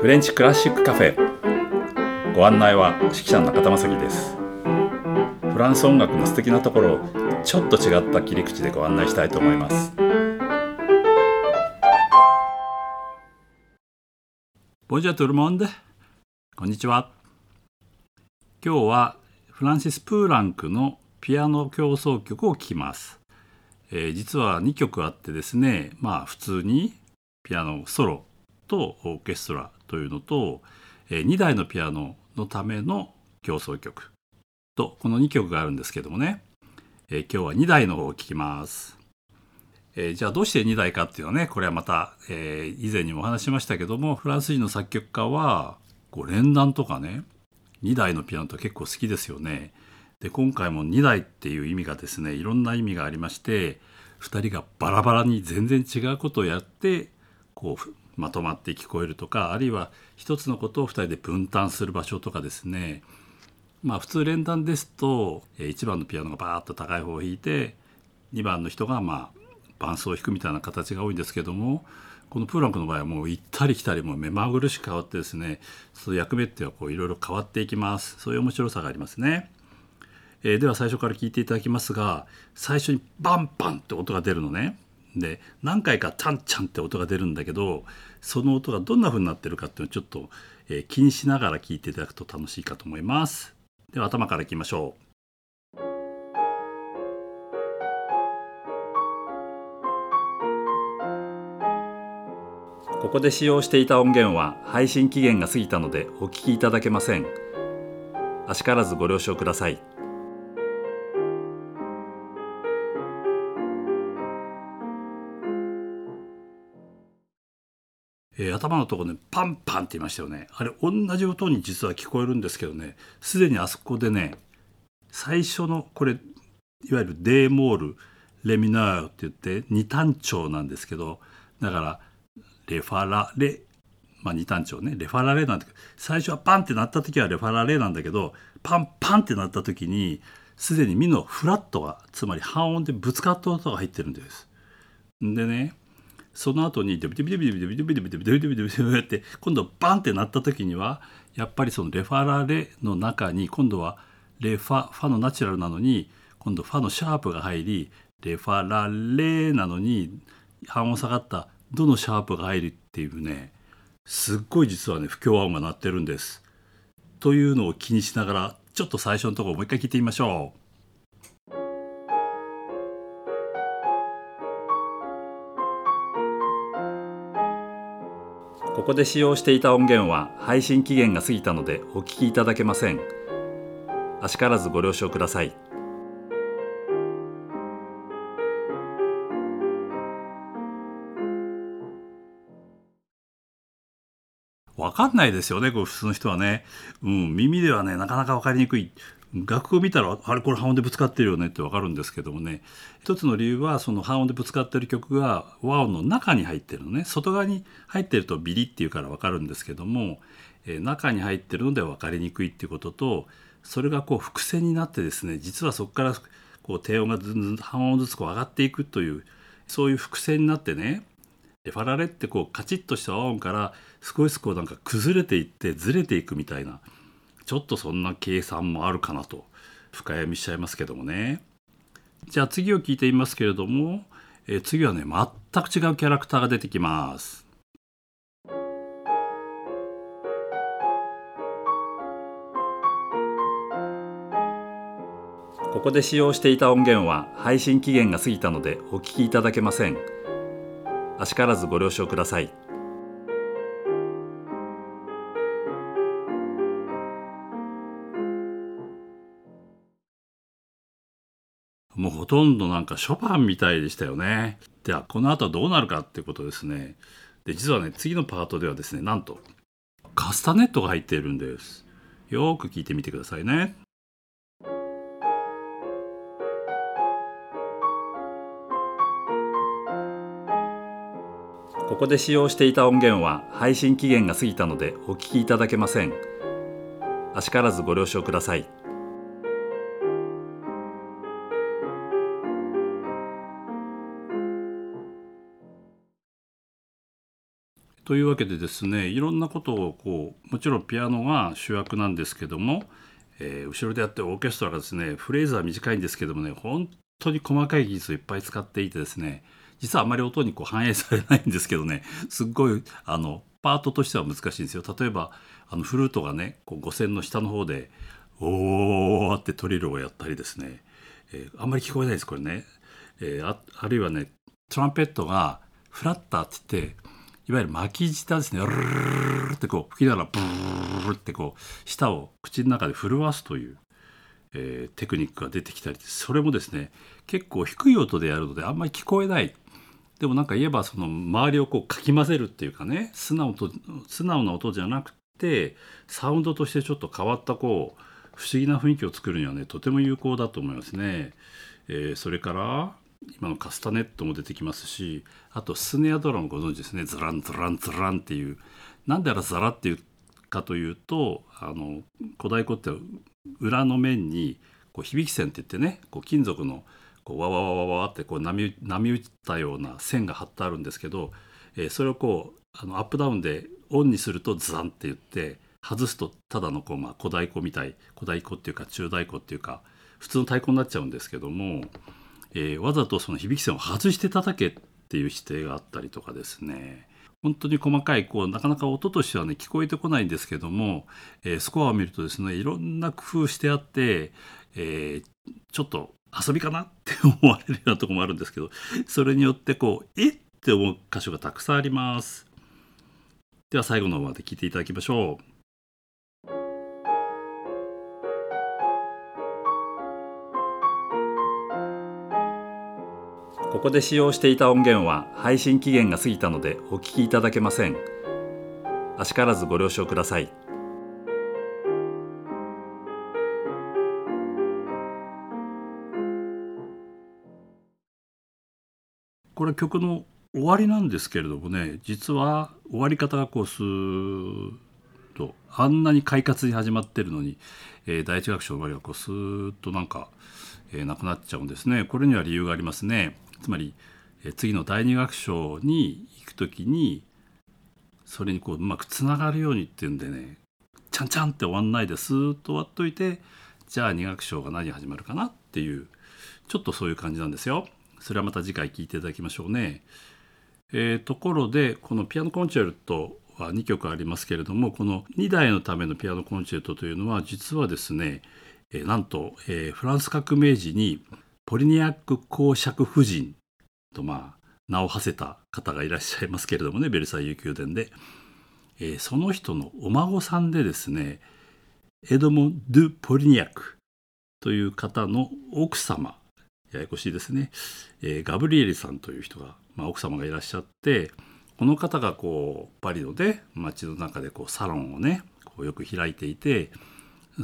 フレンチクラシックカフェ。ご案内は指揮者の中田正樹です。フランス音楽の素敵なところをちょっと違った切り口でご案内したいと思います。ボンジャトルモンデこんにちは今日はフランシス・プーランクのピアノ協奏曲を聴きます、えー、実は2曲あってですねまあ普通にピアノソロとオーケストラというのと、え2台のピアノのための競争曲とこの2曲があるんですけどもね、え今日は2台の方を聴きます。えー、じゃあどうして2台かっていうのはねこれはまた、えー、以前にもお話ししましたけどもフランス人の作曲家はこう連弾とかね2台のピアノって結構好きですよね。で今回も2台っていう意味がですねいろんな意味がありまして2人がバラバラに全然違うことをやってこうまとまって聞こえるとかあるいは一つのことを2人で分担する場所とかですねまあ普通連弾ですと1番のピアノがバーッと高い方を弾いて2番の人がまあ伴奏を弾くみたいな形が多いんですけどもこのプーランクの場合はもう行ったり来たりも目まぐるしく変わってですねその役目っていうのはこういろいろ変わっていきますそういう面白さがありますね。えー、では最初から聞いていただきますが最初にバンバンって音が出るのね。で何回かチャンチャンって音が出るんだけどその音がどんな風になってるかっていうのをちょっと、えー、気にしながら聞いていただくと楽しいかと思います。では頭からいきましょう。ここで使用していた音源は配信期限が過ぎたのでお聞きいただけません。あしからずご了承ください。えー、頭のとこねパンパンって言いましたよねあれ同じ音に実は聞こえるんですけどねすでにあそこでね最初のこれいわゆる D モールレミナーって言って二単調なんですけどだからレファラレまあ二単調ねレファラレなんて最初はパンってなった時はレファラレなんだけどパンパンってなった時にすでにミのフラットがつまり半音でぶつかった音が入ってるんです。でねその後にデビデビデビデビデビデビデビデビデビデビデビデビって今度バンってなった時にはやっぱりそのレファラレの中に今度はレファファのナチュラルなのに今度ファのシャープが入りレファラレなのに半音下がったどのシャープが入るっていうねすっごい実はね不協和音が鳴ってるんです。というのを気にしながらちょっと最初のところもう一回聞いてみましょう。ここで使用していた音源は配信期限が過ぎたのでお聞きいただけません。あしからずご了承ください。わかんないですよね、これ普通の人はね。うん、耳ではね、なかなかわかりにくい。楽譜見たらあれこれ半音でぶつかってるよねってわかるんですけどもね一つの理由はその半音でぶつかってる曲が和音の中に入ってるのね外側に入ってるとビリっていうからわかるんですけども、えー、中に入ってるので分かりにくいっていうこととそれがこう伏線になってですね実はそこからこう低音がずんずん半音ずつこう上がっていくというそういう伏線になってねでファラレってこうカチッとした和音から少しずつこうなんか崩れていってずれていくみたいな。ちょっとそんな計算もあるかなと深読みしちゃいますけどもね。じゃあ次を聞いてみますけれども、えー、次はね全く違うキャラクターが出てきます。ここで使用していた音源は配信期限が過ぎたのでお聞きいただけません。あしからずご了承ください。もうほとんどなんかショパンみたいでしたよね。ではこの後はどうなるかっていうことですね。で実はね次のパートではですねなんとカスタネットが入っているんです。よく聞いてみてくださいね。ここで使用していた音源は配信期限が過ぎたのでお聞きいただけません。あしからずご了承ください。というわけでですねいろんなことをこうもちろんピアノが主役なんですけども、えー、後ろでやってるオーケストラがですねフレーズは短いんですけどもね本当に細かい技術をいっぱい使っていてですね実はあまり音にこう反映されないんですけどねすっごいあのパートとしては難しいんですよ。例えばあのフルートがねこう五線の下の方で「おー」ってトリルをやったりですね、えー、あんまり聞こえないですこれね。えー、ああるいはねトランペットがフラッターって言っていわゆる巻き舌ですね。ルルルってこう吹きながらブーってこう舌を口の中で震わすという、えー、テクニックが出てきたりそれもですね結構低い音でやるのであんまり聞こえないでもなんか言えばその周りをこうかき混ぜるっていうかね素直と素直な音じゃなくてサウンドとしてちょっと変わったこう不思議な雰囲気を作るにはねとても有効だと思いますね。えー、それから今のカスタネットも出てきますしあとスネアドラムご存知ですね。ズランズランズランっていう。なんであらザラっていうかというとあの小太鼓って裏の面にこう響き線って言ってねこう金属のこうわわわわわってこう波波打ったような線が張ってあるんですけど、えー、それをこうあのアップダウンでオンにするとズザンって言って外すとただのこう、まあ、小太鼓みたい小太鼓っていうか中太鼓っていうか普通の太鼓になっちゃうんですけどもえー、わざとその響き線を外して叩けっていう指定があったりとかですね本当に細かいこうなかなか音としてはね聞こえてこないんですけども、えー、スコアを見るとですねいろんな工夫してあって、えー、ちょっと遊びかなって思われるようなとこもあるんですけどそれによってこうえって思う箇所がたくさんあります。では最後の方まで聞いていただきましょう。ここで使用していた音源は配信期限が過ぎたのでお聞きいただけません。あしからずご了承ください。これ曲の終わりなんですけれどもね実は終わり方がこうスーッとあんなに快活に始まってるのに、えー、第一楽章の終わりがこうスーッとなんか、え、なくなっちゃうんですねこれには理由がありますね。つまりえ次の第二楽章に行く時にそれにこううまくつながるようにっていうんでねちゃんちゃんって終わんないでスーッと終わっといてじゃあ二楽章が何始まるかなっていうちょっとそういう感じなんですよ。それはまた次回聞いていただきましょうね。えー、ところでこのピアノコンチェルトは2曲ありますけれどもこの2台のためのピアノコンチェルトというのは実はですね、えー、なんと、えー、フランス革命時にポリニアック公爵夫人とまあ名を馳せた方がいらっしゃいますけれどもねベルサイユ宮殿で、えー、その人のお孫さんでですねエドモン・ドゥ・ポリニアックという方の奥様ややこしいですね、えー、ガブリエリさんという人が、まあ、奥様がいらっしゃってこの方がこうパリので街の中でこうサロンをねこうよく開いていて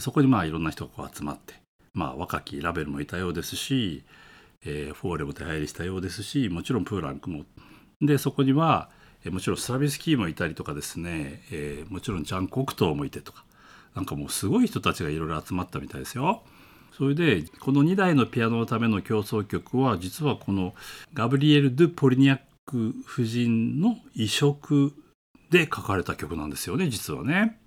そこにまあいろんな人がこう集まってまあ、若きラベルもいたようですし、えー、フォーレも出入りしたようですしもちろんプーランクもでそこには、えー、もちろんスラビスキーもいたりとかですね、えー、もちろんジャン・コクトーもいてとかなんかもうすごい人たちがいろいろ集まったみたいですよ。それでこの2台のピアノのための協奏曲は実はこのガブリエル・ドゥ・ポリニャック夫人の移植で書かれた曲なんですよね実はね。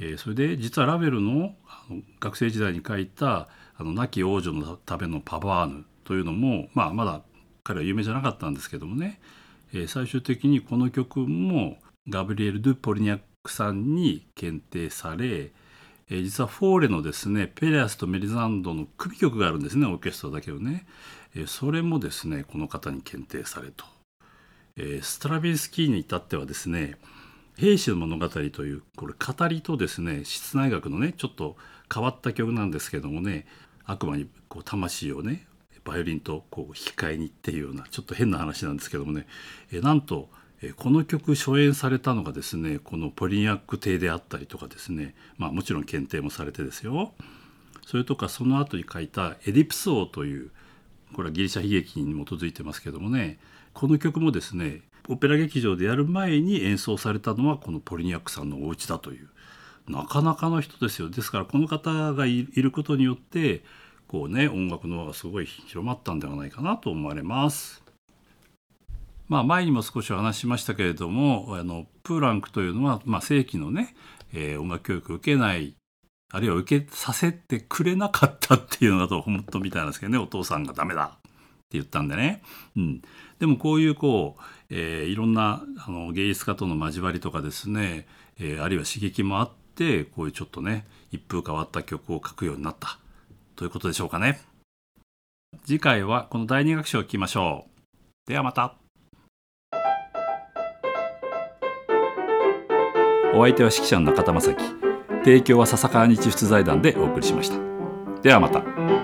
えー、それで実はラベルのあの学生時代に書いたあの亡き王女のためのパバーヌというのも、まあ、まだ彼は有名じゃなかったんですけどもね、えー、最終的にこの曲もガブリエル・ドゥ・ポリニャックさんに検定され、えー、実はフォーレのですねペレアスとメリザンドの組曲があるんですねオーケストラだけどね、えー、それもですねこの方に検定されと、えストラビンスキーに至ってはですね兵士の物語というこれ語りとですね室内楽のねちょっと変わった曲なんですけどもね悪魔にこう魂をねバイオリンとこう引き換えにっていうようなちょっと変な話なんですけどもねえなんとえこの曲初演されたのがですねこのポリニャック邸であったりとかですねまあもちろん検定もされてですよ。それとかその後に書いた「エディプス王」というこれはギリシャ悲劇に基づいてますけどもねこの曲もですねオペラ劇場でやる前に演奏されたのはこのポリニャックさんのお家だというなかなかの人ですよ。ですからこの方がいることによってこうね音楽の輪がすごい広まったんではないかなと思われます。まあ、前にも少しお話ししましたけれどもあのプーランクというのは、まあ、正規のね、えー、音楽教育を受けないあるいは受けさせてくれなかったっていうのだと本当みたいなんですけどねお父さんがダメだって言ったんでね、うん、でもこういうこう、えー、いろんなあの芸術家との交わりとかですね、えー、あるいは刺激もあってこういうちょっとね一風変わった曲を書くようになった。ということでしょうかね。次回はこの第二楽章を聞きましょう。ではまた。お相手は指揮者の中田正樹。提供は笹川日出財団でお送りしました。ではまた。